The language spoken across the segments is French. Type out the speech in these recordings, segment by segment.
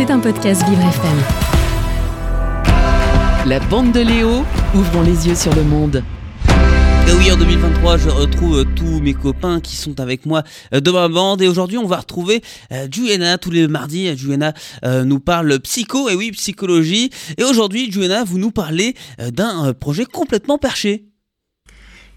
C'est un podcast Vivre FM. La bande de Léo, ouvrons les yeux sur le monde. Et oui, en 2023, je retrouve euh, tous mes copains qui sont avec moi euh, de ma bande. Et aujourd'hui, on va retrouver euh, Juena tous les mardis. Juena euh, nous parle psycho, et oui, psychologie. Et aujourd'hui, Juena, vous nous parlez euh, d'un projet complètement perché.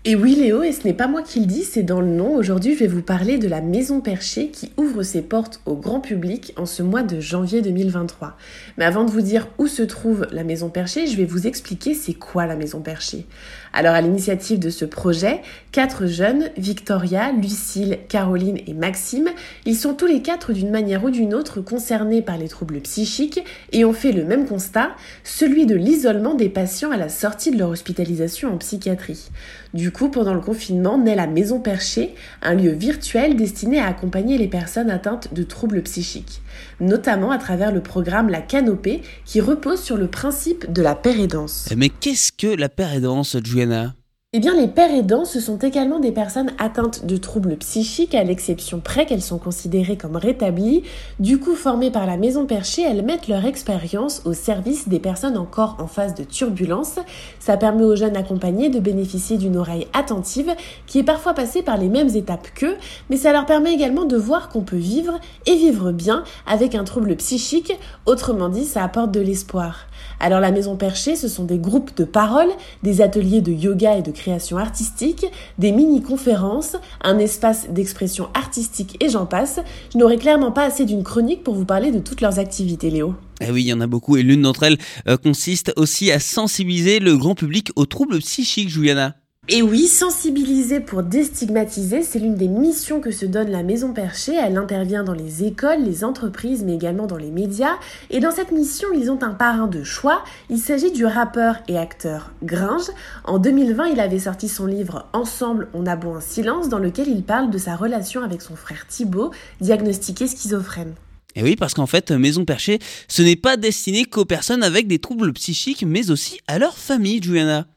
Et oui Léo, et ce n'est pas moi qui le dis, c'est dans le nom. Aujourd'hui, je vais vous parler de la Maison Perchée qui ouvre ses portes au grand public en ce mois de janvier 2023. Mais avant de vous dire où se trouve la Maison Perchée, je vais vous expliquer c'est quoi la Maison Perchée. Alors à l'initiative de ce projet, quatre jeunes, Victoria, Lucille, Caroline et Maxime, ils sont tous les quatre d'une manière ou d'une autre concernés par les troubles psychiques et ont fait le même constat, celui de l'isolement des patients à la sortie de leur hospitalisation en psychiatrie. Du coup, pendant le confinement, naît la Maison Perchée, un lieu virtuel destiné à accompagner les personnes atteintes de troubles psychiques, notamment à travers le programme La Canopée qui repose sur le principe de la paire aidance. Mais qu'est-ce que la pérédance, Juena Eh bien, les pères aidants, ce sont également des personnes atteintes de troubles psychiques, à l'exception près qu'elles sont considérées comme rétablies. Du coup, formées par la Maison Perchée, elles mettent leur expérience au service des personnes encore en phase de turbulence. Ça permet aux jeunes accompagnés de bénéficier d'une oreille attentive qui est parfois passée par les mêmes étapes qu'eux, mais ça leur permet également de voir qu'on peut vivre et vivre bien avec un trouble psychique. Autrement dit, ça apporte de l'espoir. Alors la Maison Perchée, ce sont des groupes de parole, des ateliers de yoga et de création artistique, des mini-conférences, un espace d'expression artistique et j'en passe. Je n'aurai clairement pas assez d'une chronique pour vous parler de toutes leurs activités, Léo. Eh oui, il y en a beaucoup, et l'une d'entre elles euh, consiste aussi à sensibiliser le grand public aux troubles psychiques, Juliana. Et oui, sensibiliser pour déstigmatiser, c'est l'une des missions que se donne la Maison Perchée. Elle intervient dans les écoles, les entreprises, mais également dans les médias. Et dans cette mission, ils ont un parrain de choix. Il s'agit du rappeur et acteur Gringe. En 2020, il avait sorti son livre Ensemble, on a beau un silence, dans lequel il parle de sa relation avec son frère Thibaut, diagnostiqué schizophrène. Et oui, parce qu'en fait, Maison Perchée, ce n'est pas destiné qu'aux personnes avec des troubles psychiques, mais aussi à leur famille, Juliana.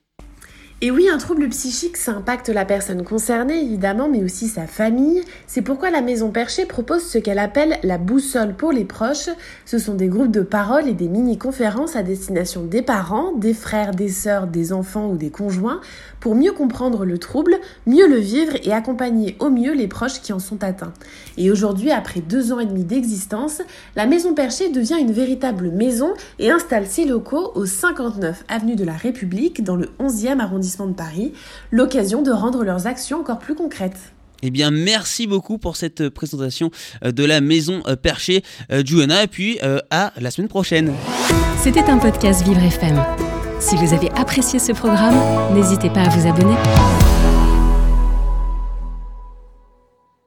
Et oui, un trouble psychique, ça impacte la personne concernée, évidemment, mais aussi sa famille. C'est pourquoi la Maison Perchée propose ce qu'elle appelle la boussole pour les proches. Ce sont des groupes de parole et des mini-conférences à destination des parents, des frères, des sœurs, des enfants ou des conjoints, pour mieux comprendre le trouble, mieux le vivre et accompagner au mieux les proches qui en sont atteints. Et aujourd'hui, après deux ans et demi d'existence, la Maison Perchée devient une véritable maison et installe ses locaux au 59 avenue de la République, dans le 11e arrondissement de Paris, l'occasion de rendre leurs actions encore plus concrètes. Eh bien, merci beaucoup pour cette présentation euh, de la Maison euh, Perchée, euh, Juliana, et puis euh, à la semaine prochaine. C'était un podcast Vivre FM. Si vous avez apprécié ce programme, n'hésitez pas à vous abonner.